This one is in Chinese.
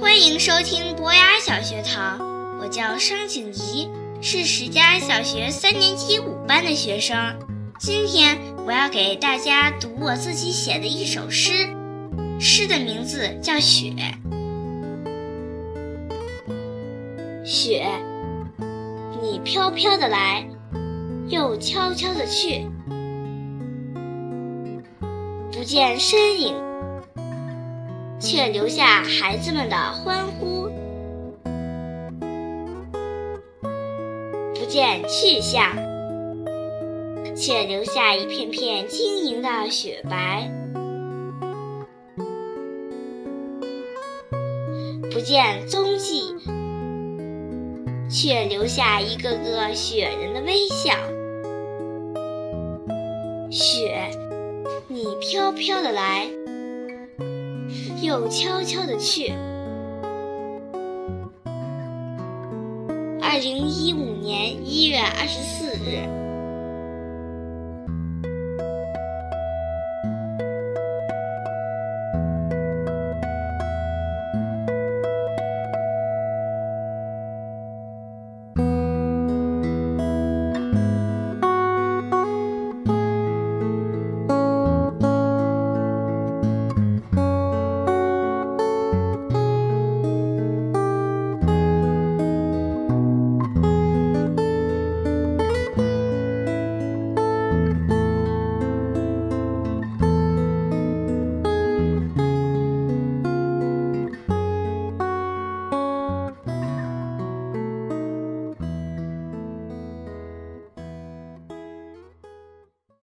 欢迎收听博雅小学堂，我叫商景怡，是石家小学三年级五班的学生。今天我要给大家读我自己写的一首诗，诗的名字叫《雪》。雪，你飘飘的来，又悄悄的去，不见身影。却留下孩子们的欢呼，不见去向，却留下一片片晶莹的雪白，不见踪迹，却留下一个个雪人的微笑。雪，你飘飘的来。又悄悄的去。二零一五年一月二十四日。